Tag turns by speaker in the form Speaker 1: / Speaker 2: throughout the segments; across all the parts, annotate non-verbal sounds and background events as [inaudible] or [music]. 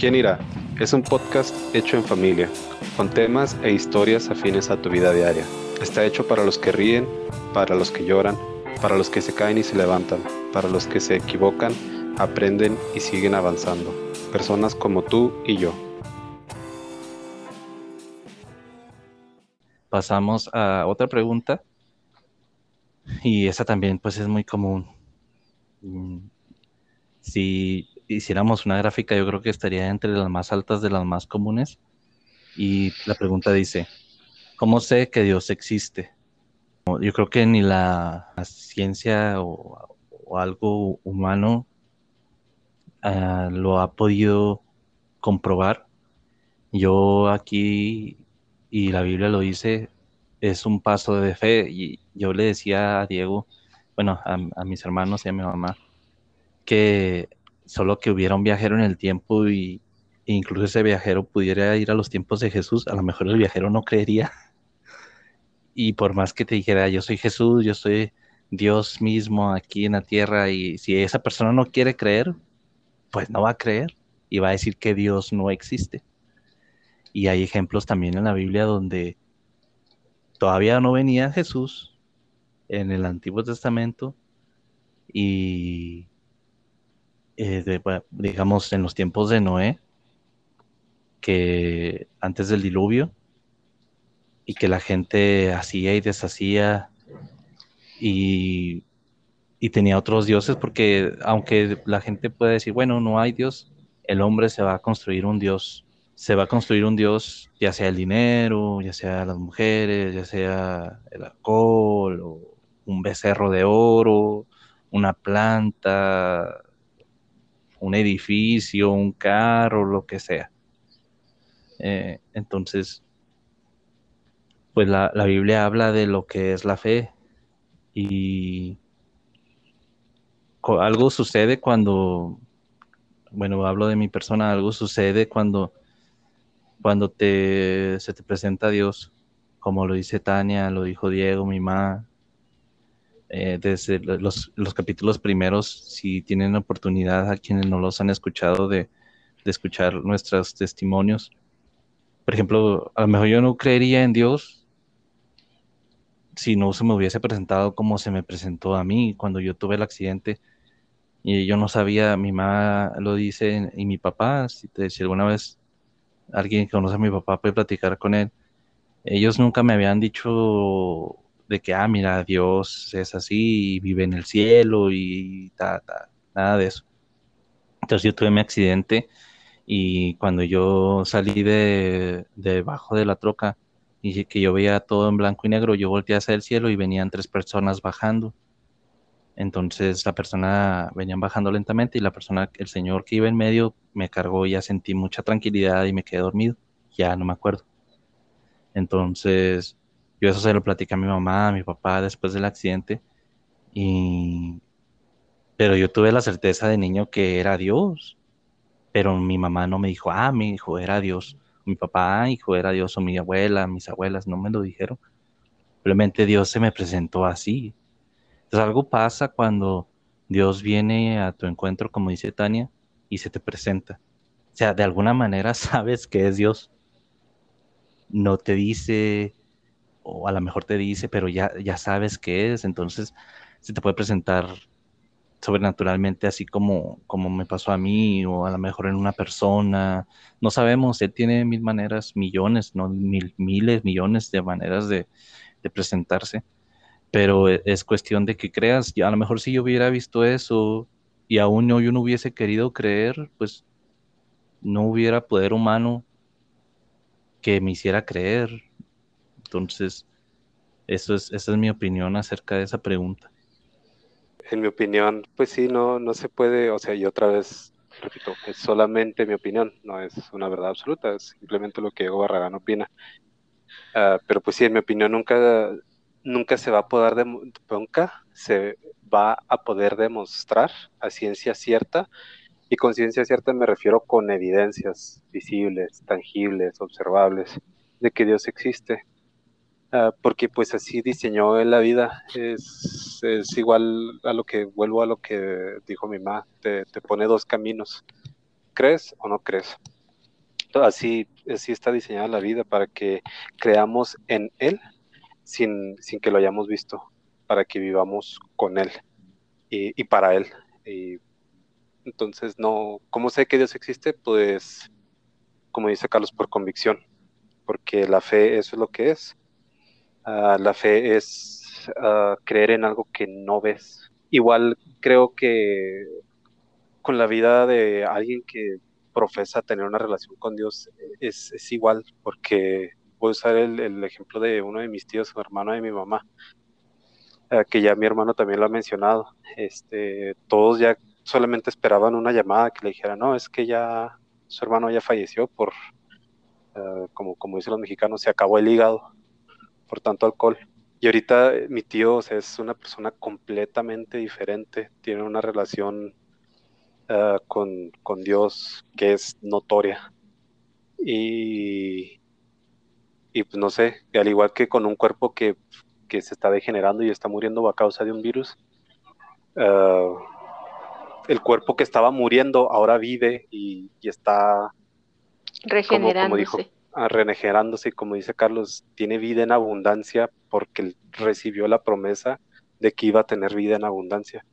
Speaker 1: ¿Quién irá? Es un podcast hecho en familia, con temas e historias afines a tu vida diaria. Está hecho para los que ríen, para los que lloran, para los que se caen y se levantan, para los que se equivocan, aprenden y siguen avanzando. Personas como tú y yo.
Speaker 2: Pasamos a otra pregunta. Y esa también pues es muy común. Mm, si hiciéramos una gráfica, yo creo que estaría entre las más altas de las más comunes. Y la pregunta dice, ¿cómo sé que Dios existe? Yo creo que ni la, ciencia o, algo humano ah, lo ha podido comprobar. Yo aquí, y la Biblia lo dice, es un paso de fe. Y yo le decía a Diego, bueno, a, a mis hermanos y a mi mamá, que solo que hubiera un viajero en el tiempo y e incluso ese viajero pudiera ir a los tiempos de Jesús, a lo mejor el viajero no creería. Y por más que te dijera, yo soy Jesús, yo soy Dios mismo aquí en la tierra, y si esa persona no quiere creer, pues no va a creer y va a decir que Dios no existe. Y hay ejemplos también en la Biblia donde todavía no venía Jesús en el Antiguo Testamento y eh, digamos, en los tiempos de Noé, que antes del diluvio, y que la gente hacía y deshacía y, y tenía otros dioses, porque aunque la gente puede decir, bueno, no hay Dios, el hombre se va a construir un Dios, se va a construir un Dios, ya sea el dinero, ya sea las mujeres, ya sea el alcohol, o un becerro de oro, una planta, un edificio, un carro, lo que sea. Eh, entonces, pues la, Biblia habla de lo que es la fe y algo sucede cuando, bueno, hablo de mi persona, algo sucede cuando, cuando te, se te presenta Dios, como lo dice Tania, lo dijo Diego, mi mamá, eh, desde los, capítulos primeros, si tienen oportunidad a quienes no los han escuchado de, escuchar nuestros testimonios. Por ejemplo, a lo mejor yo no creería en Dios si no se me hubiese presentado como se me presentó a mí cuando yo tuve el accidente y yo no sabía, mi mamá lo dice y mi papá, si, si alguna vez alguien conoce a mi papá puede platicar con él, ellos nunca me habían dicho de que, ah, mira, Dios es así y vive en el cielo y ta, ta, nada de eso. Entonces yo tuve mi accidente y cuando yo salí de debajo de la troca y que yo veía todo en blanco y negro, yo volteé hacia el cielo y venían tres personas bajando. Entonces la persona venían bajando lentamente y la persona, el señor que iba en medio, me cargó y ya sentí mucha tranquilidad y me quedé dormido. Ya no me acuerdo. Entonces yo eso se lo platicé a mi mamá, a mi papá después del accidente. Y... Pero yo tuve la certeza de niño que era Dios. Pero mi mamá no me dijo, ah, mi hijo era Dios. Mi papá, ah, hijo, era Dios. O mi abuela, mis abuelas, no me lo dijeron. Simplemente Dios se me presentó así. Entonces algo pasa cuando Dios viene a tu encuentro, como dice Tania, y se te presenta. O sea, de alguna manera [laughs] sabes que es Dios. No te dice, o a lo mejor te dice, pero ya, ya sabes qué es, entonces se te puede presentar sobrenaturalmente así como, como me pasó a mí o a lo mejor en una persona, no sabemos, él tiene mil maneras, millones, no mil, miles, millones de maneras de, presentarse, pero e, es cuestión de que creas, a lo mejor si yo hubiera visto eso y aún no, yo no hubiese querido creer, pues no hubiera poder humano que me hiciera creer, entonces, eso es, esa es mi opinión acerca de esa pregunta.
Speaker 1: En mi opinión, pues sí, no, no se puede, o sea, y otra vez, repito, es solamente mi opinión, no es una verdad absoluta, es simplemente lo que Diego Barragán opina. Ah, pero pues sí, en mi opinión, nunca, nunca se va a poder, nunca se va a poder demostrar a ciencia cierta, y con ciencia cierta me refiero con evidencias visibles, tangibles, observables, de que Dios existe. Ah, porque pues así diseñó la vida. Es, igual a lo que vuelvo a lo que dijo mi mamá, te, pone dos caminos, crees o no crees. Así, así está diseñada la vida para que creamos en Él sin, sin que lo hayamos visto, para que vivamos con Él y, para Él. Y entonces, no, ¿cómo sé que Dios existe? Pues, como dice Carlos, por convicción, porque la fe eso es lo que es. Ah, la fe es ah, creer en algo que no ves. Igual creo que con la vida de alguien que profesa tener una relación con Dios es, es igual, porque voy a usar el, ejemplo de uno de mis tíos, su hermano de mi mamá, eh, que ya mi hermano también lo ha mencionado. Este, todos ya solamente esperaban una llamada que le dijera, no, es que ya su hermano ya falleció por, eh, como, como dicen los mexicanos, se acabó el hígado por tanto alcohol. Y ahorita eh, mi tío es una persona completamente diferente, tiene una relación con, con, Dios que es notoria. Y, y pues no sé, al igual que con un cuerpo que, se está degenerando y está muriendo a causa de un virus, ah, el cuerpo que estaba muriendo ahora vive y, está
Speaker 3: regenerándose.
Speaker 1: Como, dijo, regenerándose, como dice Carlos, tiene vida en abundancia porque recibió la promesa de que iba a tener vida en abundancia.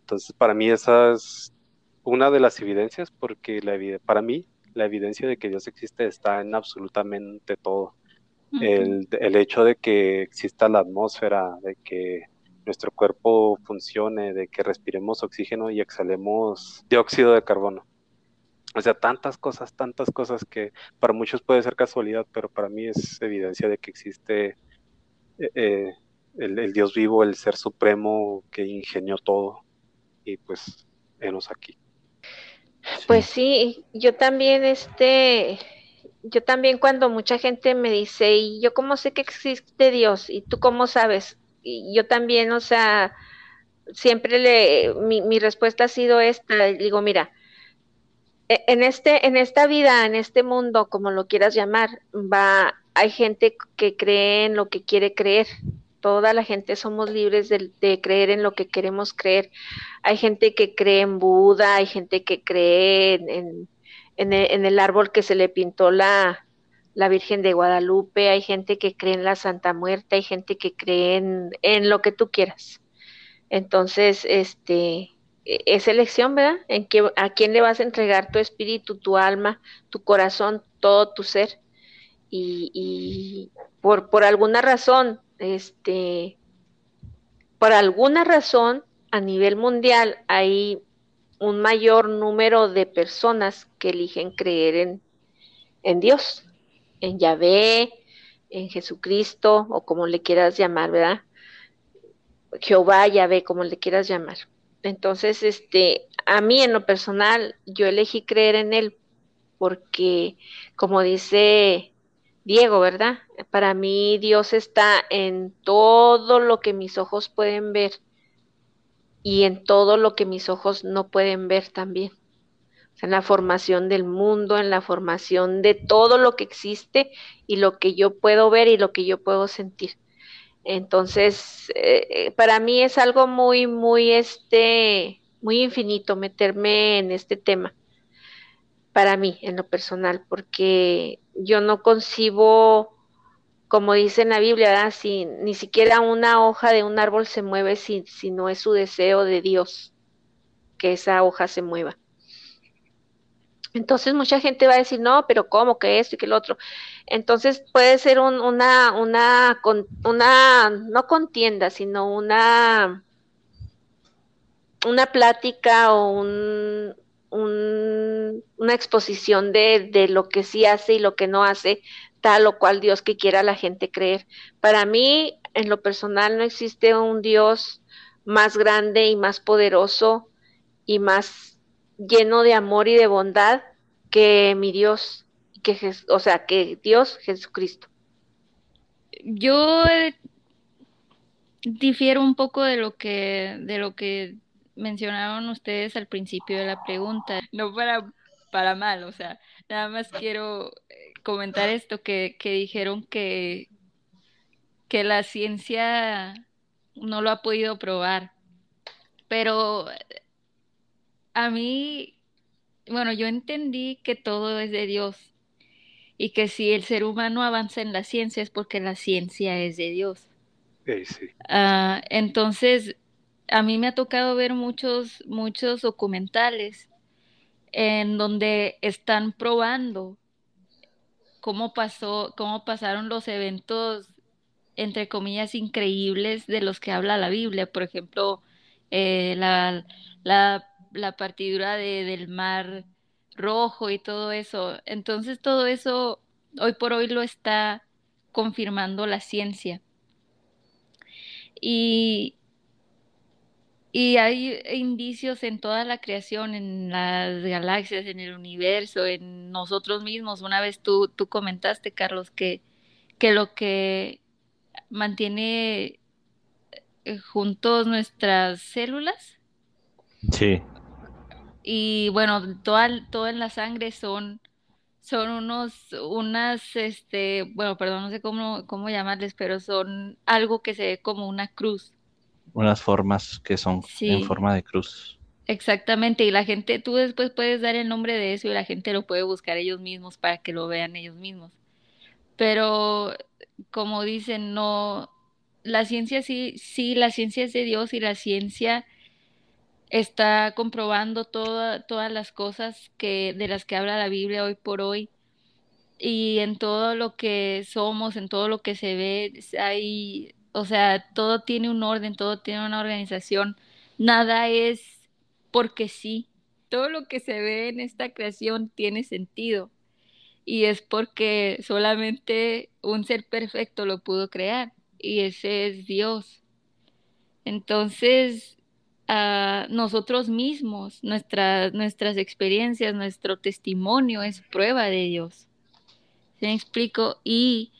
Speaker 1: Entonces, para mí esa es una de las evidencias, porque la, para mí la evidencia de que Dios existe está en absolutamente todo el, el, hecho de que exista la atmósfera, de que nuestro cuerpo funcione, de que respiremos oxígeno y exhalemos dióxido de carbono. O sea, tantas cosas, tantas cosas que para muchos puede ser casualidad, pero para mí es evidencia de que existe eh, eh, el, Dios vivo, el ser supremo que ingenió todo y pues enos aquí.
Speaker 3: Pues sí, yo también este yo también cuando mucha gente me dice, ¿y yo cómo sé que existe Dios? ¿Y tú cómo sabes? Y yo también, o sea, siempre le, mi, mi respuesta ha sido esta, digo, mira, en este, en esta vida, en este mundo, como lo quieras llamar, va, hay gente que cree en lo que quiere creer. Toda la gente somos libres de, creer en lo que queremos creer. Hay gente que cree en Buda, hay gente que cree en en el, árbol que se le pintó la, la Virgen de Guadalupe, hay gente que cree en la Santa Muerte, hay gente que cree en, lo que tú quieras. Entonces, este, e, es elección, ¿verdad? En que, a quién le vas a entregar tu espíritu, tu alma, tu corazón, todo tu ser. Y, y por, por alguna razón, este, por alguna razón, a nivel mundial hay un mayor número de personas que eligen creer en, en Dios, en Yahvé, en Jesucristo, o como le quieras llamar, ¿verdad? Jehová, Yahvé, como le quieras llamar. Entonces, este, a mí en lo personal, yo elegí creer en Él porque, como dice Diego, ¿verdad? Para mí Dios está en todo lo que mis ojos pueden ver y en todo lo que mis ojos no pueden ver también. en la formación del mundo, en la formación de todo lo que existe y lo que yo puedo ver y lo que yo puedo sentir. Entonces, eh, para mí es algo muy, muy, este, muy infinito meterme en este tema. Para mí, en lo personal, porque yo no concibo como dice en la Biblia, si ni siquiera una hoja de un árbol se mueve si, si no es su deseo de Dios que esa hoja se mueva. Entonces mucha gente va a decir, no, pero ¿cómo que esto y que el otro? Entonces puede ser una, una, una, no contienda, sino una, una plática o un, una exposición de, de, lo que sí hace y lo que no hace tal o cual Dios que quiera la gente creer. Para mí, en lo personal, no existe un Dios más grande y más poderoso y más lleno de amor y de bondad que mi Dios, que o sea, que Dios Jesucristo.
Speaker 4: Yo difiero un poco de lo que de lo que mencionaron ustedes al principio de la pregunta, no para para mal, o sea, nada más quiero comentar esto, que, dijeron que, que la ciencia no lo ha podido probar. Pero a mí bueno, yo entendí que todo es de Dios y que si el ser humano avanza en la ciencia es porque la ciencia es de Dios.
Speaker 1: Sí, sí.
Speaker 4: Ah, entonces, a mí me ha tocado ver muchos, muchos documentales en donde están probando cómo pasó, cómo pasaron los eventos, entre comillas, increíbles de los que habla la Biblia. Por ejemplo, eh, la, la, la, partidura de, del mar rojo y todo eso. Entonces, todo eso hoy por hoy lo está confirmando la ciencia. Y, y hay indicios en toda la creación, en las galaxias, en el universo, en nosotros mismos. Una vez tú, tú comentaste, Carlos, que, que lo que mantiene eh, juntos nuestras células.
Speaker 2: Sí.
Speaker 4: Y bueno, toda, toda en la sangre son, son unos, unas, este, bueno, perdón, no sé cómo, cómo llamarles, pero son algo que se ve como una cruz
Speaker 2: unas formas que son en forma de cruz.
Speaker 4: Exactamente, y la gente, tú después puedes dar el nombre de eso y la gente lo puede buscar ellos mismos para que lo vean ellos mismos. Pero, como dicen, no, la ciencia sí, sí, la ciencia es de Dios y la ciencia está comprobando todas las cosas que, de las que habla la Biblia hoy por hoy. Y en todo lo que somos, en todo lo que se ve, hay o sea, todo tiene un orden, todo tiene una organización, nada es porque sí. Todo lo que se ve en esta creación tiene sentido y es porque solamente un ser perfecto lo pudo crear y ese es Dios. Entonces, uh, nosotros mismos, nuestras nuestras experiencias, nuestro testimonio es prueba de Dios. ¿Se me explico? Y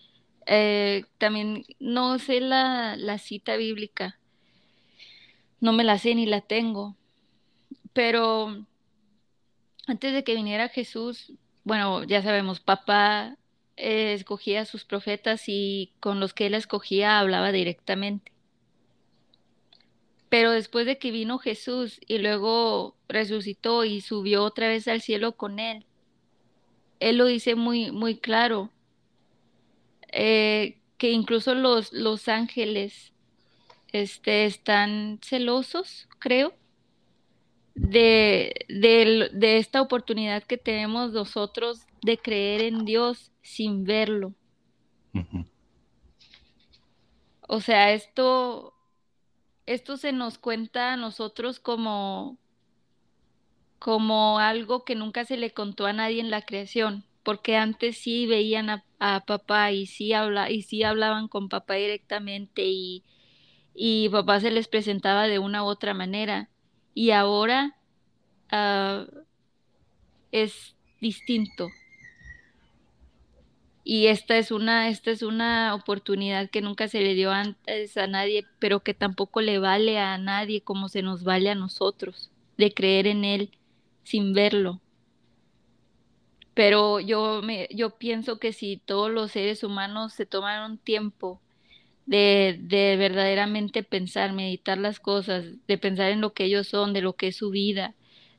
Speaker 4: eh, también no sé la, la cita bíblica, no me la sé ni la tengo, pero antes de que viniera Jesús, bueno, ya sabemos, papá eh, escogía a sus profetas y con los que él escogía hablaba directamente. Pero después de que vino Jesús y luego resucitó y subió otra vez al cielo con él, él lo dice muy, muy claro. Eh, que incluso los, los ángeles este, están celosos, creo, de, de, esta oportunidad que tenemos nosotros de creer en Dios sin verlo. O sea, esto, esto se nos cuenta a nosotros como, como algo que nunca se le contó a nadie en la creación porque antes sí veían a, papá y sí, habla, y sí hablaban con papá directamente y, y papá se les presentaba de una u otra manera. Y ahora ah, es distinto. Y esta es una, esta es una oportunidad que nunca se le dio antes a nadie, pero que tampoco le vale a nadie como se nos vale a nosotros, de creer en él sin verlo. Pero yo, me, yo pienso que si todos los seres humanos se toman un tiempo de, de verdaderamente pensar, meditar las cosas, de pensar en lo que ellos son, de lo que es su vida,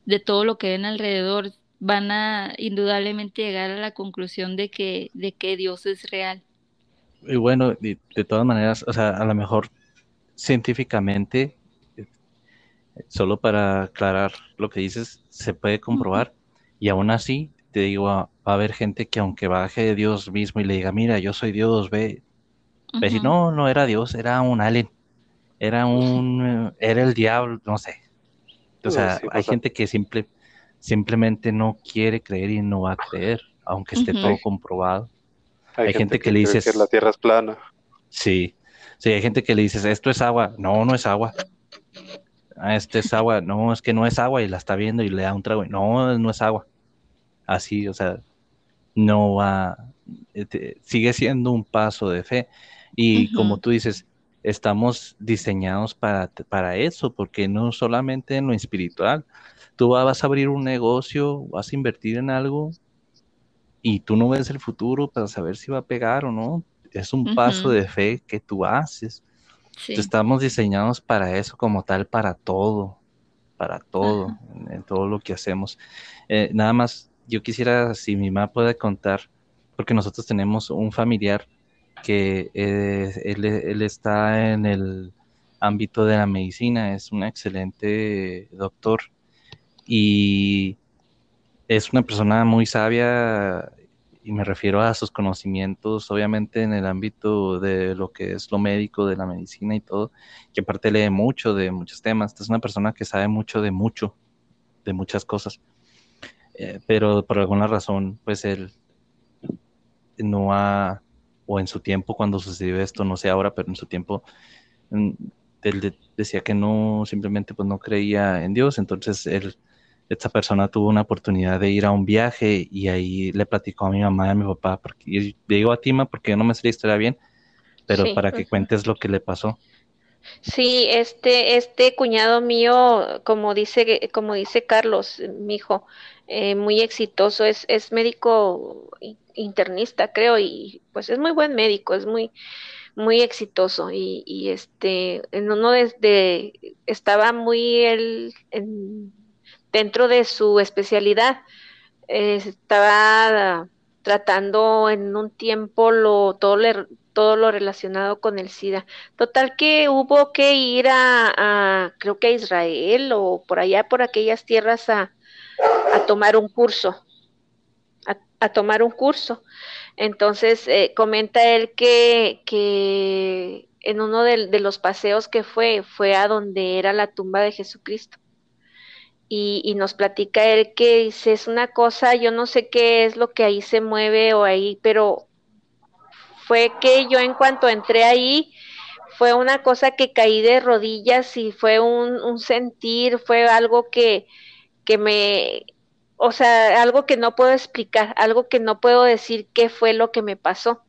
Speaker 4: de todo lo que ven alrededor, van a indudablemente llegar a la conclusión de que, de que Dios es real.
Speaker 2: Y bueno, de, de todas maneras, o sea, a lo mejor científicamente, solo para aclarar lo que dices, se puede comprobar y aún así te digo, va, a haber gente que aunque baje de Dios mismo y le diga, mira, yo soy Dios, ve, ve no, no era Dios, era un alien, era un, era el diablo, no sé. O sea, hay gente que simple, simplemente no quiere creer y no va a creer, aunque esté todo comprobado.
Speaker 1: Hay, gente, que, le dices... Que la tierra es plana.
Speaker 2: Sí, sí, hay gente que le dices, esto es agua, no, no es agua. Ah, este es agua, no, es que no es agua y la está viendo y le da un trago, no, no es agua así, o sea, no va, este, sigue siendo un paso de fe. Y como tú dices, estamos diseñados para, para eso, porque no solamente en lo espiritual, tú vas a abrir un negocio, vas a invertir en algo y tú no ves el futuro para saber si va a pegar o no. Es un paso de fe que tú haces. Estamos diseñados para eso como tal, para todo, para todo. todo lo que hacemos. Eh, nada más, yo quisiera, si mi mamá puede contar, porque nosotros tenemos un familiar que eh, él, él, está en el ámbito de la medicina, es un excelente doctor y es una persona muy sabia y me refiero a sus conocimientos, obviamente en el ámbito de lo que es lo médico, de la medicina y todo, que aparte lee mucho de muchos temas. Es una persona que sabe mucho de mucho, de muchas cosas. Eh, pero por alguna razón, pues él no ha, o en su tiempo cuando sucedió esto, no sé ahora, pero en su tiempo, mm, él decía que no, simplemente pues no creía en Dios, entonces él esta persona tuvo una oportunidad de ir a un viaje y ahí le platicó a mi mamá y a mi papá, porque y digo a Tima porque yo no me sé la historia bien, pero para que cuentes lo que le pasó.
Speaker 3: Sí, este, este cuñado mío, como dice, como dice Carlos, mi hijo, eh, muy exitoso, es, es médico internista, creo, y pues es muy buen médico, es muy, muy exitoso y, y este, en uno desde, estaba muy él en dentro de su especialidad. Eh, estaba tratando en un tiempo lo, todo, todo lo relacionado con el SIDA. Total que hubo que ir a, creo que a Israel o por allá, por aquellas tierras a, tomar un curso, a, tomar un curso. Entonces, eh, comenta él que, que en uno de, los paseos que fue, fue a donde era la tumba de Jesucristo y, nos platica él que dice, es una cosa, yo no sé qué es lo que ahí se mueve o ahí, pero fue que yo en cuanto entré ahí, fue una cosa que caí de rodillas y fue un, sentir, fue algo que, que me, o sea, algo que no puedo explicar, algo que no puedo decir qué fue lo que me pasó.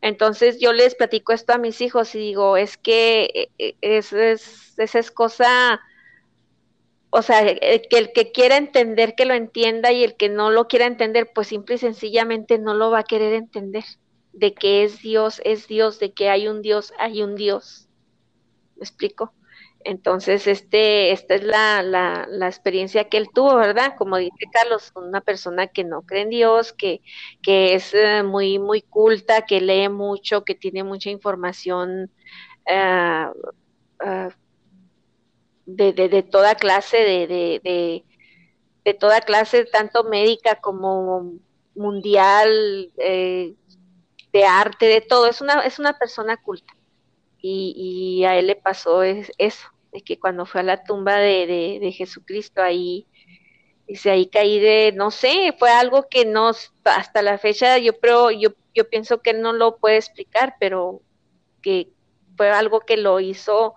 Speaker 3: Entonces yo les platico esto a mis hijos y digo, es que eh, eh, es, es, esa es cosa o sea, que el que quiera entender que lo entienda y el que no lo quiera entender, pues simple y sencillamente no lo va a querer entender. De que es Dios, es Dios, de que hay un Dios, hay un Dios. ¿Me explico? Entonces, este, esta es la, la, la, experiencia que él tuvo, ¿verdad? Como dice Carlos, una persona que no cree en Dios, que, que es eh, muy, muy culta, que lee mucho, que tiene mucha información uh, uh, de, de, toda clase, de, de, de, toda clase, tanto médica como mundial, eh, de arte, de todo. Es una, es una persona culta. Y, y a él le pasó es, eso, de que cuando fue a la tumba de, de, Jesucristo, ahí, dice, ahí caí de, no sé, fue algo que no, hasta la fecha, yo, creo, yo, yo pienso que no lo puede explicar, pero que fue algo que lo hizo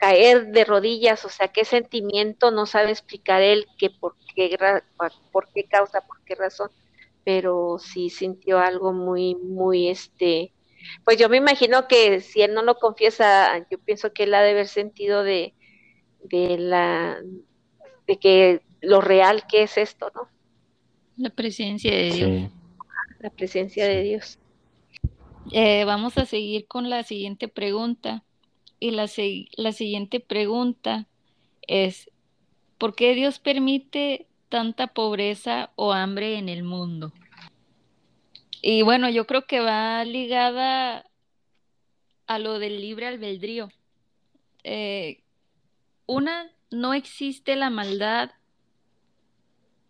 Speaker 3: caer de rodillas, o sea, qué sentimiento no sabe explicar él, que por qué, por qué causa, por qué razón, pero sí sintió algo muy, muy, este, pues yo me imagino que si él no lo confiesa, yo pienso que él ha de haber sentido de, de la, de que lo real que es esto, ¿no?
Speaker 4: La presencia de Dios.
Speaker 3: La presencia de Dios.
Speaker 4: Eh, vamos a seguir con la siguiente pregunta. Y la, la siguiente pregunta es, ¿por qué Dios permite tanta pobreza o hambre en el mundo? Y bueno, yo creo que va ligada a lo del libre albedrío. Eh, una, no existe la maldad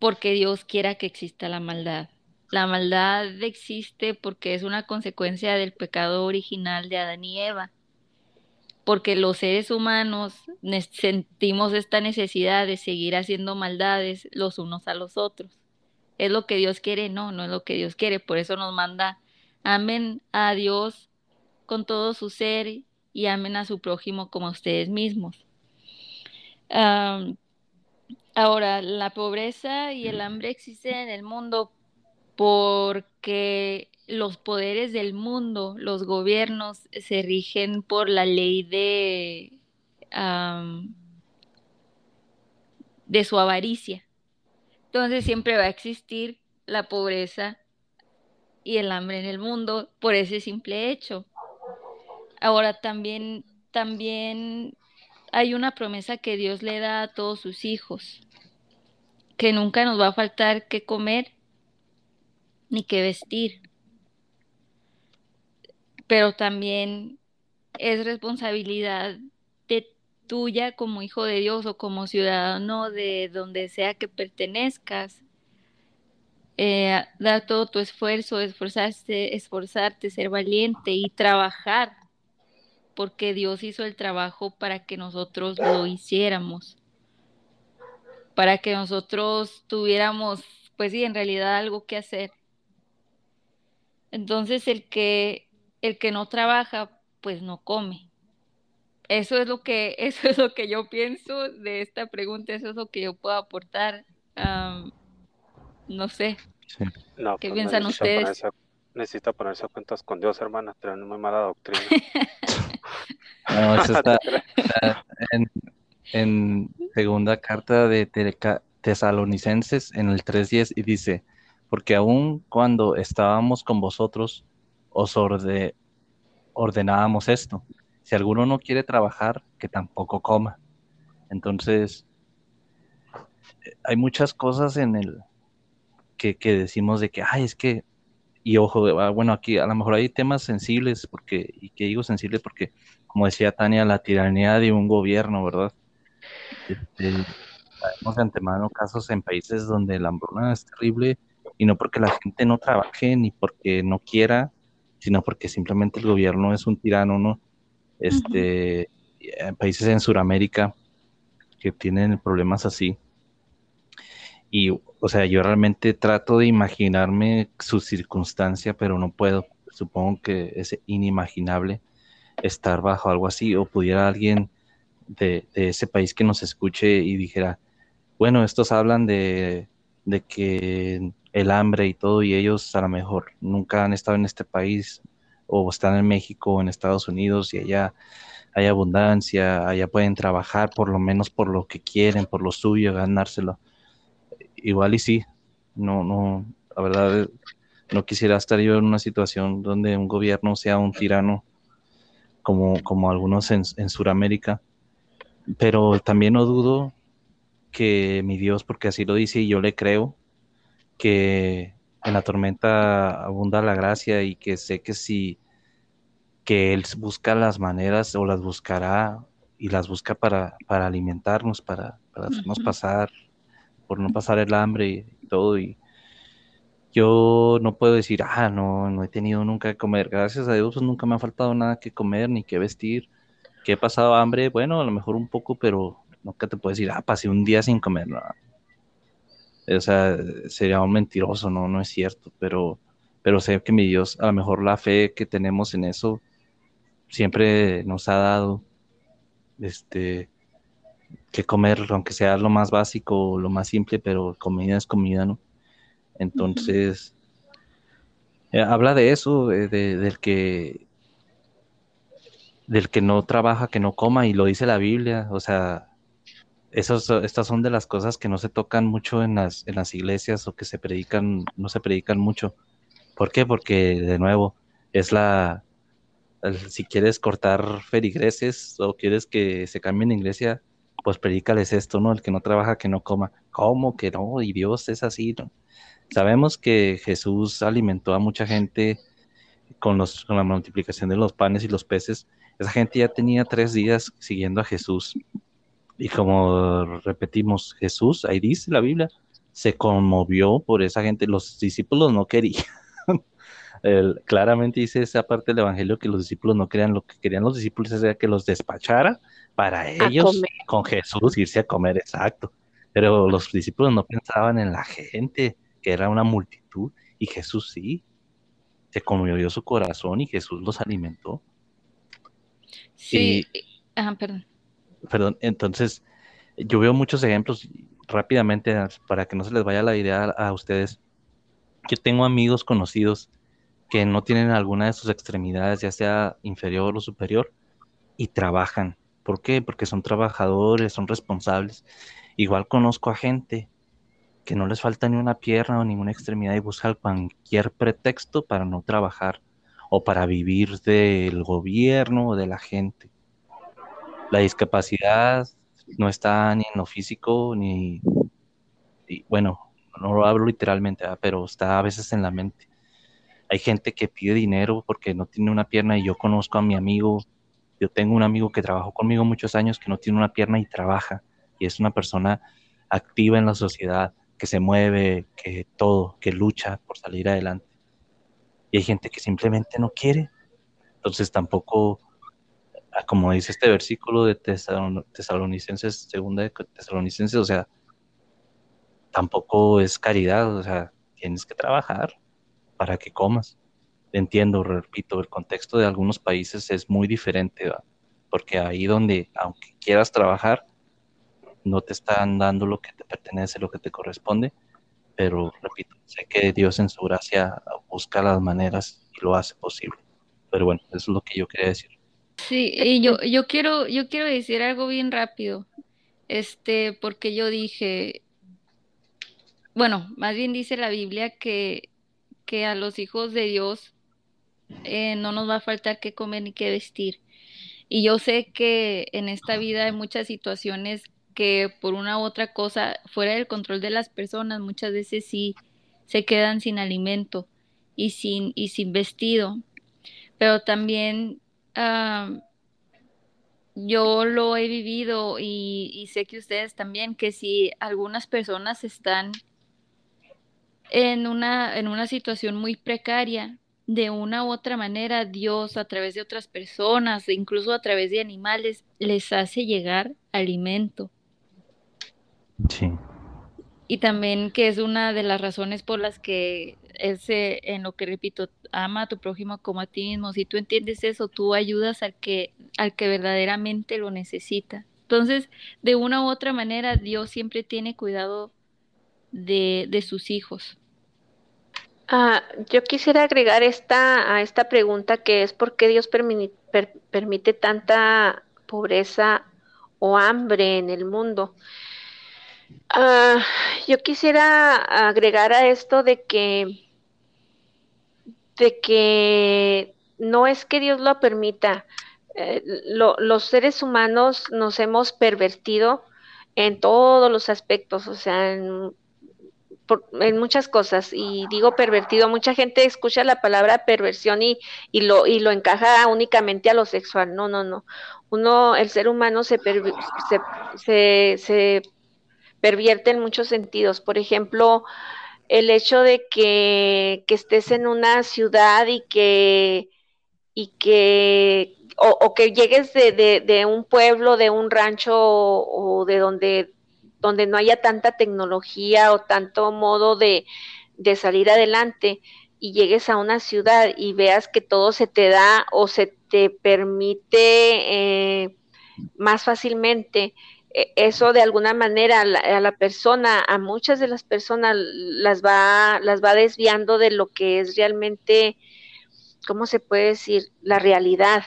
Speaker 4: porque Dios quiera que exista la maldad. La maldad existe porque es una consecuencia del pecado original de Adán y Eva porque los seres humanos sentimos esta necesidad de seguir haciendo maldades los unos a los otros. ¿Es lo que Dios quiere? No, no es lo que Dios quiere. Por eso nos manda, amen a Dios con todo su ser y amen a su prójimo como a ustedes mismos. ahora, la pobreza y el hambre existen en el mundo porque los poderes del mundo, los gobiernos se rigen por la ley de, de su avaricia. Entonces siempre va a existir la pobreza y el hambre en el mundo por ese simple hecho. Ahora también, también hay una promesa que Dios le da a todos sus hijos, que nunca nos va a faltar qué comer ni qué vestir. Pero también es responsabilidad de tuya como hijo de Dios o como ciudadano de donde sea que pertenezcas. Eh, dar todo tu esfuerzo, esforzarte, esforzarte, ser valiente y trabajar, porque Dios hizo el trabajo para que nosotros lo hiciéramos, para que nosotros tuviéramos, pues sí, en realidad algo que hacer. Entonces el que el que no trabaja, pues no come. Eso es lo que, [laughs] eso es lo que yo pienso de esta pregunta, eso es lo que yo puedo aportar. no sé. ¿Qué
Speaker 1: pues,
Speaker 4: piensan ustedes?
Speaker 1: necesita ponerse a cuentas con Dios, hermana, una muy mala doctrina. [laughs]
Speaker 2: no, eso está, [laughs] en, segunda carta de Tesalonicenses, en el 3.10, y dice, porque aún cuando estábamos con vosotros, os ordenábamos esto. Si alguno no quiere trabajar, que tampoco coma. Entonces, hay muchas cosas en el que, decimos de que, ay, es que, y ojo, ah, bueno, aquí a lo mejor hay temas sensibles, porque, y que digo sensibles porque, como decía Tania, la tiranía de un gobierno, ¿verdad? Este, de antemano casos en países donde la hambruna es terrible y no porque la gente no trabaje ni porque no quiera, sino porque simplemente el gobierno es un tirano, ¿no? Este, países en Sudamérica que tienen problemas así. Y, o sea, yo realmente trato de imaginarme su circunstancia, pero no puedo. Supongo que es inimaginable estar bajo algo así, o pudiera alguien de, ese país que nos escuche y dijera, bueno, estos hablan de, de que el hambre y todo, y ellos a lo mejor nunca han estado en este país o están en México o en Estados Unidos y allá hay abundancia, allá pueden trabajar por lo menos por lo que quieren, por lo suyo, ganárselo. Igual y sí, no, no, la verdad no quisiera estar yo en una situación donde un gobierno sea un tirano como, como algunos en, en Sudamérica, pero también no dudo que mi Dios, porque así lo dice y yo le creo, que en la tormenta abunda la gracia y que sé que si que Él busca las maneras o las buscará y las busca para, para alimentarnos, para, para hacernos pasar, por no pasar el hambre y, todo. Y yo no puedo decir, ah, no, no he tenido nunca que comer. Gracias a Dios, pues nunca me ha faltado nada que comer ni que vestir. Que he pasado hambre, bueno, a lo mejor un poco, pero nunca te puedo decir, ah, pasé un día sin comer. nada o sea, sería un mentiroso, no, no es cierto, pero, pero sé que mi Dios, a lo mejor la fe que tenemos en eso, siempre nos ha dado, este, que comer, aunque sea lo más básico, lo más simple, pero comida es comida, ¿no? Entonces, eh, habla de eso, del que del que no trabaja, que no coma, y lo dice la Biblia, o sea, estas son de las cosas que no se tocan mucho en las, en las iglesias o que se predican, no se predican mucho. ¿Por qué? Porque, de nuevo, es la, si quieres cortar feligreses o quieres que se cambien en iglesia, pues predícales esto, ¿no? El que no trabaja, que no coma. ¿Cómo que no? Y Dios es así, ¿no? Sabemos que Jesús alimentó a mucha gente con, los, con la multiplicación de los panes y los peces. Esa gente ya tenía tres días siguiendo a Jesús y como repetimos, Jesús, ahí dice la Biblia, se conmovió por esa gente. Los discípulos no querían. [laughs] claramente dice esa parte del Evangelio que los discípulos no querían. Lo que querían los discípulos era que los despachara para ellos con Jesús irse a comer, exacto. Pero los discípulos no pensaban en la gente, que era una multitud, y Jesús sí. Se conmovió su corazón y Jesús los alimentó.
Speaker 4: Sí, Ajá, perdón
Speaker 2: perdón, entonces yo veo muchos ejemplos rápidamente para que no se les vaya la idea a, ustedes. Yo tengo amigos conocidos que no tienen alguna de sus extremidades, ya sea inferior o superior, y trabajan. ¿Por qué? Porque son trabajadores, son responsables. Igual conozco a gente que no les falta ni una pierna o ninguna extremidad y buscan cualquier pretexto para no trabajar o para vivir del gobierno o de la gente. La discapacidad no está ni en lo físico ni y bueno, no lo hablo literalmente, pero está a veces en la mente. Hay gente que pide dinero porque no tiene una pierna y yo conozco a mi amigo, yo tengo un amigo que trabajó conmigo muchos años que no tiene una pierna y trabaja y es una persona activa en la sociedad, que se mueve, que todo, que lucha por salir adelante. Y hay gente que simplemente no quiere. Entonces tampoco, ah, como dice este versículo de Tesalonicenses, segunda de Tesalonicenses, o sea, tampoco es caridad, o sea, tienes que trabajar para que comas. Entiendo, repito, el contexto de algunos países es muy diferente, porque ahí donde, aunque quieras trabajar, no te están dando lo que te pertenece, lo que te corresponde, pero repito, sé que Dios en su gracia busca las maneras y lo hace posible. Pero bueno, eso es lo que yo quería decir.
Speaker 4: Sí, y yo, yo quiero, yo quiero decir algo bien rápido. Este, porque yo dije, bueno, más bien dice la Biblia que, que a los hijos de Dios eh, no nos va a faltar qué comer ni qué vestir. Y yo sé que en esta vida hay muchas situaciones que por una u otra cosa, fuera del control de las personas, muchas veces sí se quedan sin alimento y sin, y sin vestido. Pero también yo lo he vivido y, y, sé que ustedes también, que si algunas personas están en una, en una situación muy precaria, de una u otra manera Dios a través de otras personas, incluso a través de animales, les hace llegar alimento.
Speaker 2: Sí.
Speaker 4: Y también que es una de las razones por las que ese, en lo que repito, ama a tu prójimo como a ti mismo. Si tú entiendes eso, tú ayudas al que, al que verdaderamente lo necesita. Entonces, de una u otra manera, Dios siempre tiene cuidado de, de sus hijos.
Speaker 3: Ah, yo quisiera agregar esta, a esta pregunta que es por qué Dios permite tanta pobreza o hambre en el mundo. Ah, yo quisiera agregar a esto de que, de que no es que Dios lo permita. Eh, los seres humanos nos hemos pervertido en todos los aspectos, o sea, en, muchas cosas. Y digo pervertido, mucha gente escucha la palabra perversión y, y, lo, y lo encaja únicamente a lo sexual. No, no, no. Uno, el ser humano se, se, se pervierte en muchos sentidos. Por ejemplo, el hecho de que, estés en una ciudad y que, y que o, que llegues de, un pueblo, de un rancho o, de donde, donde no haya tanta tecnología o tanto modo de, salir adelante y llegues a una ciudad y veas que todo se te da o se te permite eh, más fácilmente, eso de alguna manera a la, persona, a muchas de las personas las va, las va desviando de lo que es realmente, ¿cómo se puede decir? La realidad.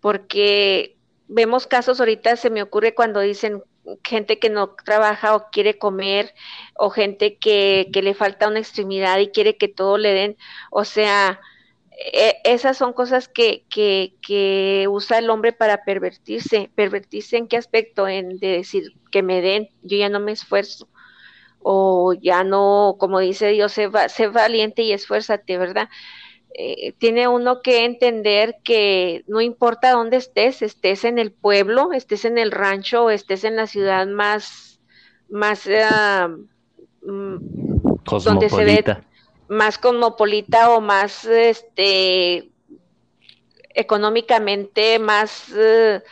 Speaker 3: Porque vemos casos ahorita, se me ocurre cuando dicen gente que no trabaja o quiere comer, o gente que, que le falta una extremidad y quiere que todo le den. O sea, e, esas son cosas que, usa el hombre para pervertirse. ¿Pervertirse en qué aspecto? En de decir que me den, yo ya no me esfuerzo. O ya no, como dice Dios, sé, va, valiente y esfuérzate, ¿verdad? Eh, tiene uno que entender que no importa dónde estés, estés en el pueblo, estés en el rancho o estés en la ciudad más, más uh, donde se ve más cosmopolita o más este económicamente más eh,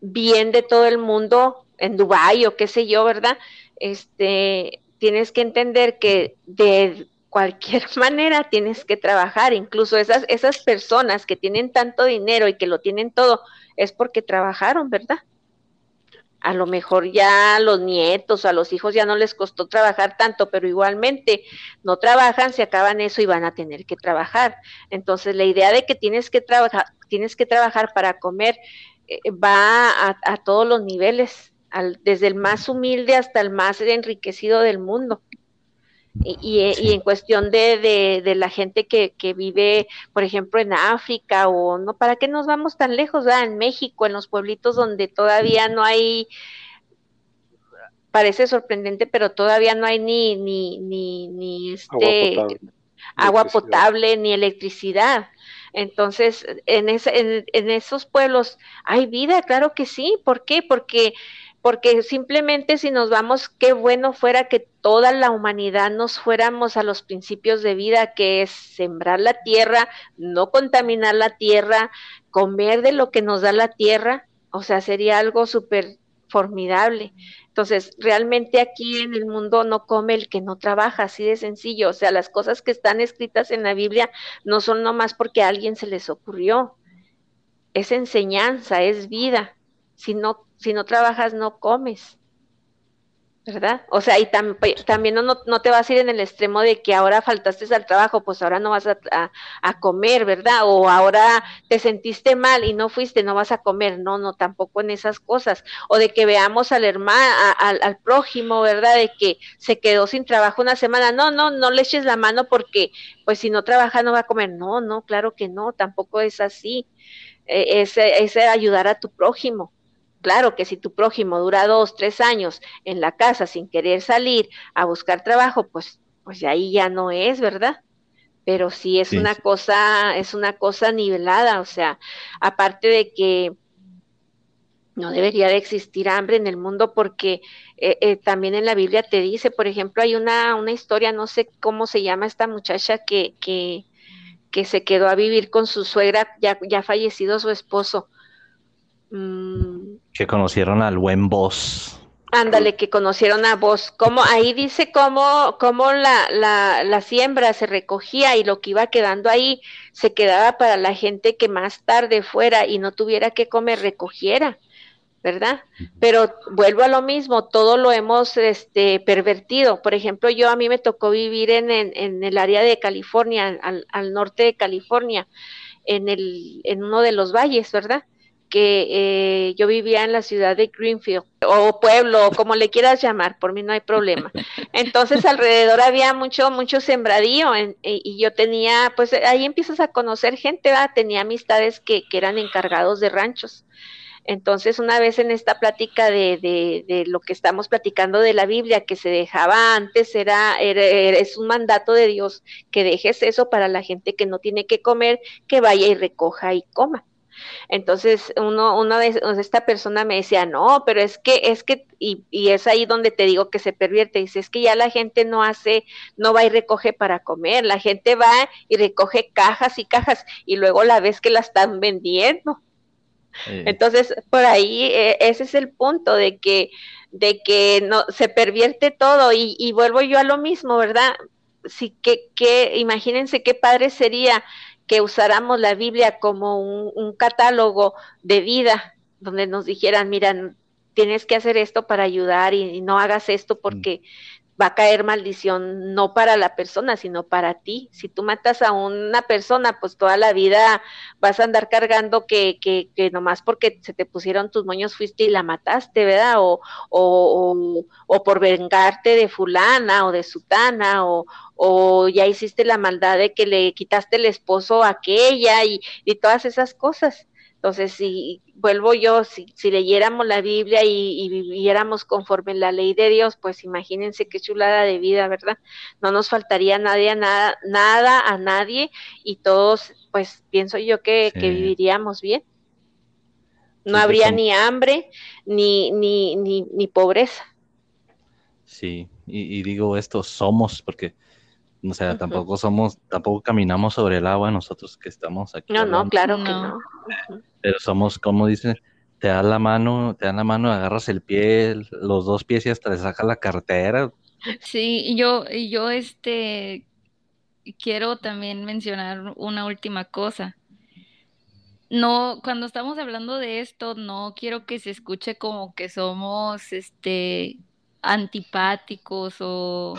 Speaker 3: bien de todo el mundo en Dubái o qué sé yo, ¿verdad? Este, tienes que entender que de cualquier [laughs] manera tienes que trabajar, incluso esas esas personas que tienen tanto dinero y que lo tienen todo es porque trabajaron, ¿verdad? A lo mejor ya a los nietos, a los hijos ya no les costó trabajar tanto, pero igualmente no trabajan, se acaban eso y van a tener que trabajar. Entonces la idea de que tienes que trabajar, tienes que trabajar para comer eh, va a, todos los niveles, desde el más humilde hasta el más enriquecido del mundo. Y, en cuestión de, de, la gente que, que, vive, por ejemplo, en África o no, ¿para qué nos vamos tan lejos? En México, en los pueblitos donde todavía no hay parece sorprendente, pero todavía no hay ni, ni, ni, ni este, agua potable, ni electricidad. Entonces, en, en, en, esos pueblos hay vida, claro que sí. ¿Por qué? Porque, porque simplemente si nos vamos, qué bueno fuera que toda la humanidad nos fuéramos a los principios de vida, que es sembrar la tierra, no contaminar la tierra, comer de lo que nos da la tierra. O sea, sería algo súper formidable. Entonces, realmente aquí en el mundo no come el que no trabaja, así de sencillo. O sea, las cosas que están escritas en la Biblia no son nomás porque a alguien se les ocurrió. Es enseñanza, es vida. Si no, si no trabajas, no comes. ¿verdad? O sea, y también no, no, te vas a ir en el extremo de que ahora faltaste al trabajo, pues ahora no vas a, a, comer, ¿verdad? O ahora te sentiste mal y no fuiste, no vas a comer, no, no, tampoco en esas cosas. O de que veamos al hermano, al, al prójimo, ¿verdad? De que se quedó sin trabajo una semana, no, no, no le eches la mano porque, pues si no trabaja no va a comer, no, no, claro que no, tampoco es así. E, es, es ayudar a tu prójimo. Claro que si tu prójimo dura dos, tres años en la casa sin querer salir a buscar trabajo, pues, pues ahí ya no es, ¿verdad? Pero sí es una cosa, es una cosa nivelada, o sea, aparte de que no debería de existir hambre en el mundo porque eh, eh, también en la Biblia te dice, por ejemplo, hay una, una historia, no sé cómo se llama esta muchacha que, que, que se quedó a vivir con su suegra, ya, ya fallecido su esposo,
Speaker 2: Mm. Que conocieron al buen boss.
Speaker 3: Ándale, que conocieron a vos. Como ahí dice cómo, cómo la, la, la, siembra se recogía y lo que iba quedando ahí se quedaba para la gente que más tarde fuera y no tuviera que comer, recogiera, ¿verdad? Pero vuelvo a lo mismo, todo lo hemos este, pervertido. Por ejemplo, yo a mí me tocó vivir en, en, en el área de California, al, al norte de California, en, el, en uno de los valles, ¿verdad? Que eh, yo vivía en la ciudad de Greenfield o pueblo, como le quieras llamar, por mí no hay problema. [laughs] Entonces alrededor había mucho, mucho sembradío y yo tenía, pues ahí empiezas a conocer gente, tenía amistades que, que, eran encargados de ranchos. Entonces una vez en esta plática de, de, de, lo que estamos platicando de la Biblia, que se dejaba antes, era, era, es un mandato de Dios que dejes eso para la gente que no tiene que comer, que vaya y recoja y coma. Entonces, uno, uno de, esta persona me decía, no, pero es que, es que, y, y, es ahí donde te digo que se pervierte, dice, es que ya la gente no hace, no va y recoge para comer, la gente va y recoge cajas y cajas, y luego la vez que la están vendiendo. Entonces, por ahí, eh, ese es el punto de que, de que no, se pervierte todo, y, y vuelvo yo a lo mismo, ¿verdad? Sí, que, que, imagínense qué padre sería que usáramos la Biblia como un, catálogo de vida, donde nos dijeran, mira, tienes que hacer esto para ayudar y, no hagas esto porque va a caer maldición no para la persona, sino para ti. Si tú matas a una persona, pues toda la vida vas a andar cargando que, que, que nomás porque se te pusieron tus moños fuiste y la mataste, ¿verdad? O, o, o, por vengarte de fulana o de sutana, o, o ya hiciste la maldad de que le quitaste el esposo a aquella y, y todas esas cosas. Entonces, si vuelvo yo, si, si leyéramos la Biblia y, viviéramos conforme la ley de Dios, pues imagínense qué chulada de vida, ¿verdad? No nos faltaría nadie, nada, nada a nadie y todos, pues pienso yo que, viviríamos bien. No habría ni hambre ni, ni, ni, ni pobreza.
Speaker 2: Sí, y, y, digo esto, somos, porque o sea, tampoco somos, tampoco caminamos sobre el agua nosotros que estamos aquí.
Speaker 3: No, no, claro que no.
Speaker 2: Pero somos, como dice, te da la mano, te dan la mano, agarras el pie, los dos pies y hasta le saca la cartera.
Speaker 4: Sí, yo, yo este quiero también mencionar una última cosa. No, cuando estamos hablando de esto, no quiero que se escuche como que somos este antipáticos o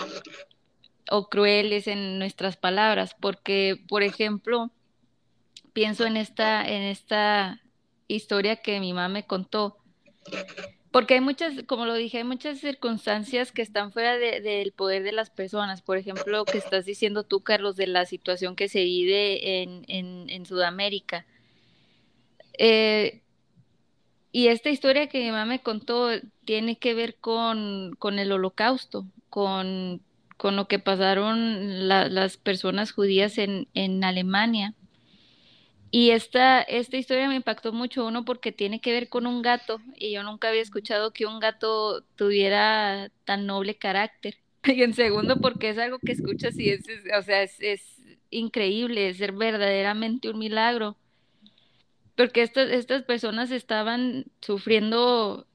Speaker 4: o crueles en nuestras palabras, porque, por ejemplo, pienso en esta, en esta historia que mi mamá me contó, porque hay muchas, como lo dije, hay muchas circunstancias que están fuera del poder de las personas. Por ejemplo, lo que estás diciendo tú, Carlos, de la situación que se vive en, en, Sudamérica. Eh, y esta historia que mi mamá me contó tiene que ver con, con el holocausto, con, con lo que pasaron las personas judías en, en Alemania. Y esta, esta historia me impactó mucho, uno porque tiene que ver con un gato, y yo nunca había escuchado que un gato tuviera tan noble carácter. [laughs] Y en segundo porque es algo que escuchas y es, o sea, es, increíble, es verdaderamente un milagro porque estas, estas personas estaban sufriendo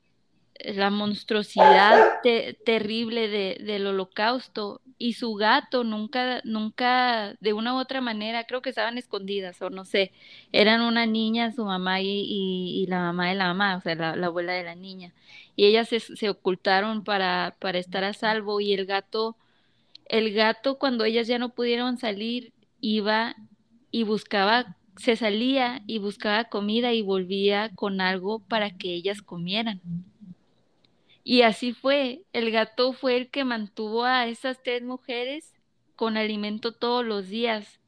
Speaker 4: la monstruosidad terrible de, del holocausto y su gato nunca, nunca, de una u otra manera, creo que estaban escondidas o no sé, eran una niña, su mamá y, y, la mamá de la mamá, o sea, la, la abuela de la niña, y ellas se, se, ocultaron para, para estar a salvo y el gato, el gato cuando ellas ya no pudieron salir, iba y buscaba se salía y buscaba comida y volvía con algo para que ellas comieran. Y así fue, el gato fue el que mantuvo a esas tres mujeres con alimento todos los días.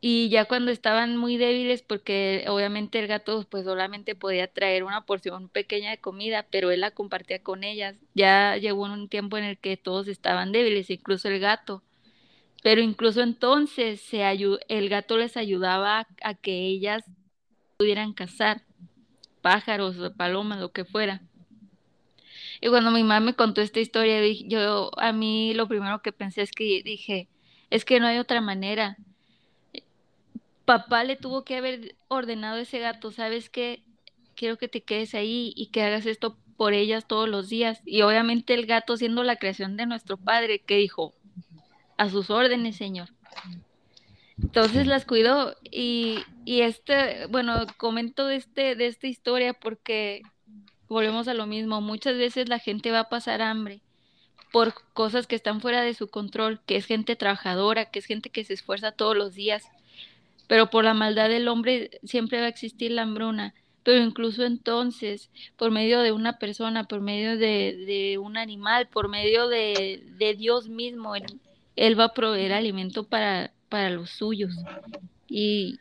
Speaker 4: Y ya cuando estaban muy débiles, porque obviamente el gato pues solamente podía traer una porción pequeña de comida, pero él la compartía con ellas. Ya llegó un tiempo en el que todos estaban débiles, incluso el gato. Pero incluso entonces se el gato les ayudaba a, que ellas pudieran cazar pájaros, palomas, lo que fuera. Y cuando mi mamá me contó esta historia, yo a mí lo primero que pensé es que dije, es que no hay otra manera. Papá le tuvo que haber ordenado ese gato, ¿sabes qué? Quiero que te quedes ahí y que hagas esto por ellas todos los días. Y obviamente el gato siendo la creación de nuestro padre, que dijo, a sus órdenes, Señor. Entonces las cuidó y, y este, bueno, comento de, este, de esta historia porque volvemos a lo mismo, muchas veces la gente va a pasar hambre por cosas que están fuera de su control, que es gente trabajadora, que es gente que se esfuerza todos los días, pero por la maldad del hombre siempre va a existir la hambruna. Pero incluso entonces, por medio de una persona, por medio de, de un animal, por medio de, de Dios mismo, el, él va a proveer alimento para, para los suyos y,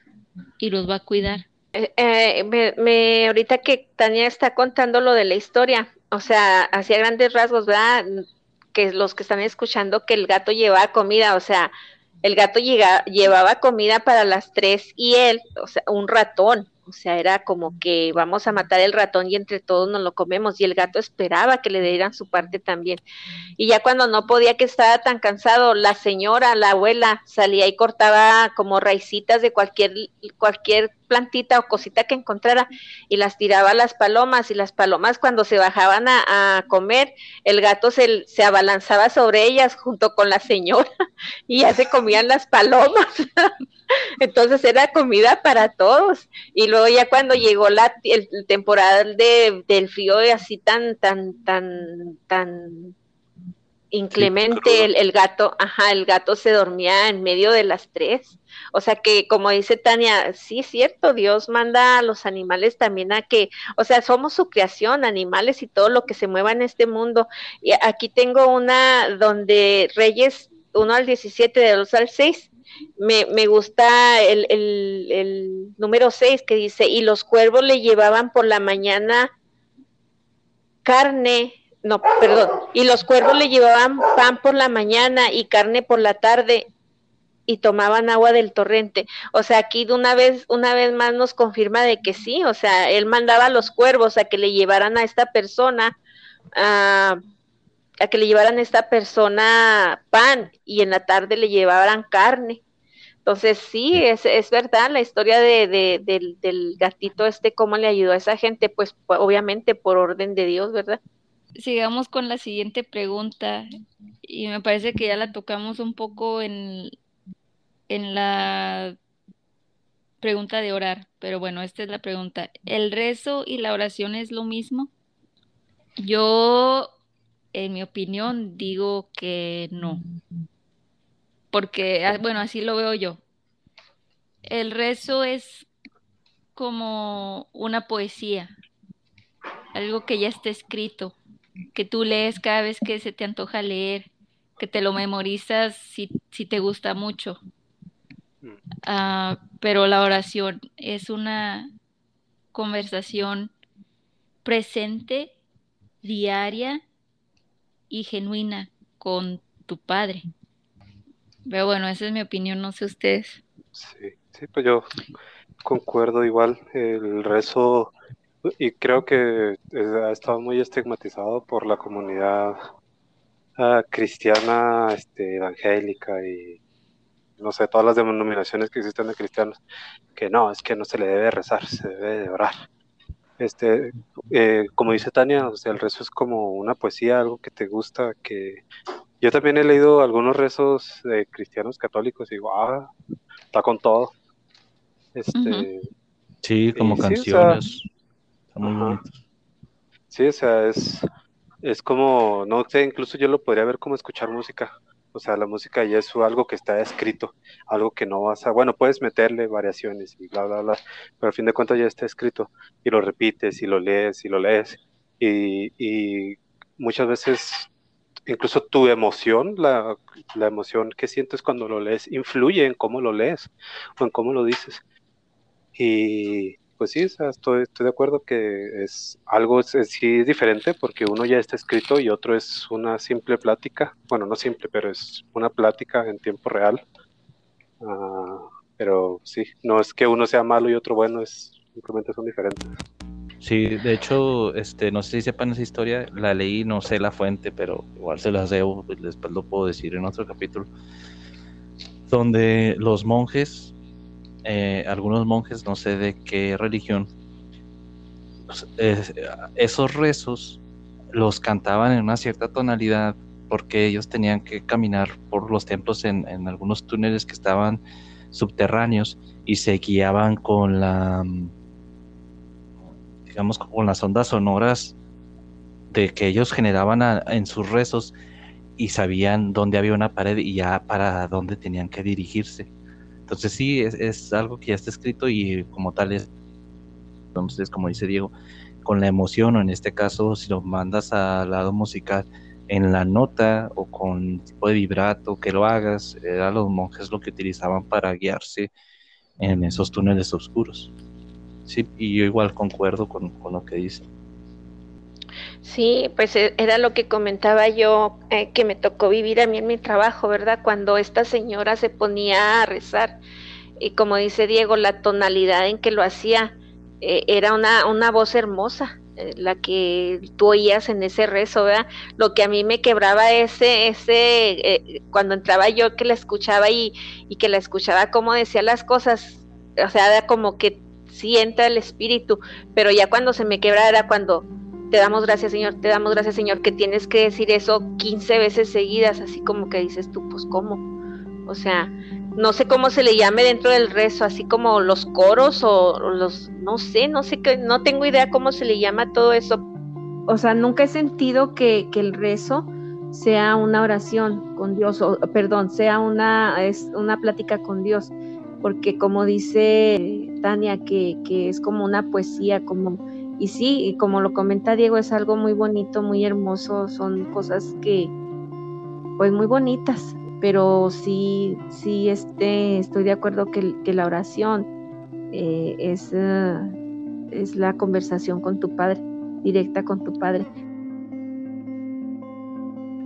Speaker 4: los va a cuidar.
Speaker 3: Eh, eh, me, ahorita que Tania está contando lo de la historia, o sea, hacía grandes rasgos, ¿verdad? Que los que están escuchando que el gato llevaba comida, o sea, el gato llevaba comida para las tres y él, o sea, un ratón, o sea, era como que vamos a matar el ratón y entre todos nos lo comemos. Y el gato esperaba que le dieran su parte también. Y ya cuando no podía, que estaba tan cansado, la señora, la abuela, salía y cortaba como raicitas de cualquier, cualquier plantita o cosita que encontrara y las tiraba a las palomas y las palomas cuando se bajaban a, comer, el gato se, se, abalanzaba sobre ellas junto con la señora [laughs] y ya se comían las palomas. [laughs] Entonces era comida para todos. Y luego ya cuando llegó la el, temporada de, del frío así tan, tan, tan, tan inclemente, el, el, gato, ajá, el gato se dormía en medio de las tres. O sea que, como dice Tania, sí es cierto, Dios manda a los animales también a que, o sea, somos su creación, animales y todo lo que se mueva en este mundo. Y aquí tengo una donde Reyes 1 al 17, de 2 al 6, me, me gusta el, el, el número 6 que dice, y los cuervos le llevaban por la mañana carne no, perdón, y los cuervos le llevaban pan por la mañana y carne por la tarde y tomaban agua del torrente. O sea, aquí de una vez, una vez más nos confirma de que sí, o sea, él mandaba a los cuervos a que le llevaran a esta persona, a, a que le llevaran a esta persona pan y en la tarde le llevaban carne. Entonces, sí, es, es verdad la historia de, de, del, del gatito este, cómo le ayudó a esa gente, pues obviamente por orden de Dios, ¿verdad?
Speaker 4: Sigamos con la siguiente pregunta y me parece que ya la tocamos un poco en, en la pregunta de orar, pero bueno, esta es la pregunta. ¿El rezo y la oración es lo mismo? Yo, en mi opinión, digo que no, porque, ah, bueno, así lo veo yo. El rezo es como una poesía, algo que ya está escrito, que tú lees cada vez que se te antoja leer, que te lo memorizas si, si te gusta mucho. Uh, pero la oración es una conversación presente, diaria y genuina con tu padre. Pero bueno, esa es mi opinión, no sé ustedes.
Speaker 1: Sí, sí, pues yo concuerdo igual. El rezo, y creo que ha estado muy estigmatizado por la comunidad uh, cristiana, este, evangélica y no sé, todas las denominaciones que existen de cristianos, que no, es que no se le debe rezar, se debe de orar. Este, eh, como dice Tania, o sea, el rezo es como una poesía, algo que te gusta, que yo también he leído algunos rezos de cristianos católicos y digo, ah, está con todo. Este,
Speaker 2: Sí, como canciones.
Speaker 1: Sí, o sea, es, es como, no sé, incluso yo lo podría ver como escuchar música. O sea, la música ya es algo que está escrito, algo que no vas a, bueno, puedes meterle variaciones y bla, bla, bla, pero a fin de cuentas ya está escrito y lo repites y lo lees y lo lees. Y, y muchas veces, incluso tu emoción, la, la emoción que sientes cuando lo lees, influye en cómo lo lees o en cómo lo dices. Y pues sí, estoy, estoy de acuerdo que es algo sí diferente porque uno ya está escrito y otro es una simple plática. Bueno, no simple, pero es una plática en tiempo real. Ah, pero sí, no es que uno sea malo y otro bueno, es simplemente son diferentes.
Speaker 2: Sí, de hecho, este, no sé si sepan esa historia, la leí, no sé la fuente, pero igual se las debo, pues, después lo puedo decir en otro capítulo, donde los monjes eh, algunos monjes, no sé de qué religión, pues, esos rezos los cantaban en una cierta tonalidad porque ellos tenían que caminar por los templos en, algunos túneles que estaban subterráneos y se guiaban con la digamos con las ondas sonoras de que ellos generaban en sus rezos y sabían dónde había una pared y ya para dónde tenían que dirigirse. Entonces sí, es, algo que ya está escrito y como tal es, entonces como dice Diego, con la emoción o en este caso si lo mandas al lado musical en la nota o con tipo de vibrato que lo hagas, eran los monjes lo que utilizaban para guiarse en esos túneles oscuros. Sí, y yo igual concuerdo con, con lo que dice.
Speaker 3: Sí, pues e, era lo que comentaba yo, eh, que me tocó vivir a mí en mi trabajo, ¿verdad? Cuando esta señora se ponía a rezar, y como dice Diego, la tonalidad en que lo hacía eh, era una, una voz hermosa, eh, la que tú oías en ese rezo, ¿verdad? Lo que a mí me quebraba ese, ese, cuando entraba yo que la escuchaba y, y que la escuchaba como decía las cosas, o sea, era como que sienta el espíritu, pero ya cuando se me quebraba era cuando te damos gracias, Señor, te damos gracias, Señor, que tienes que decir eso 15 veces seguidas, así como que dices tú, pues cómo. O sea, no sé cómo se le llame dentro del rezo, así como los coros o, los, no sé, no sé, que, no tengo idea cómo se le llama todo eso. O sea, nunca he sentido que, que el rezo sea una oración con Dios, o perdón, sea una, es una plática con Dios, porque como dice Tania, que, que es como una poesía, como y sí, como lo comenta Diego, es algo muy bonito, muy hermoso, son cosas que, pues muy bonitas, pero sí, sí este, estoy de acuerdo que, la oración eh, es, eh, es la conversación con tu Padre, directa con tu Padre.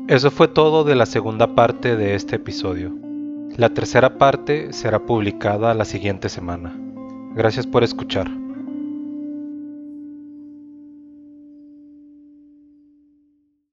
Speaker 5: Eso fue todo de la segunda parte de este episodio. La tercera parte será publicada la siguiente semana. Gracias por escuchar.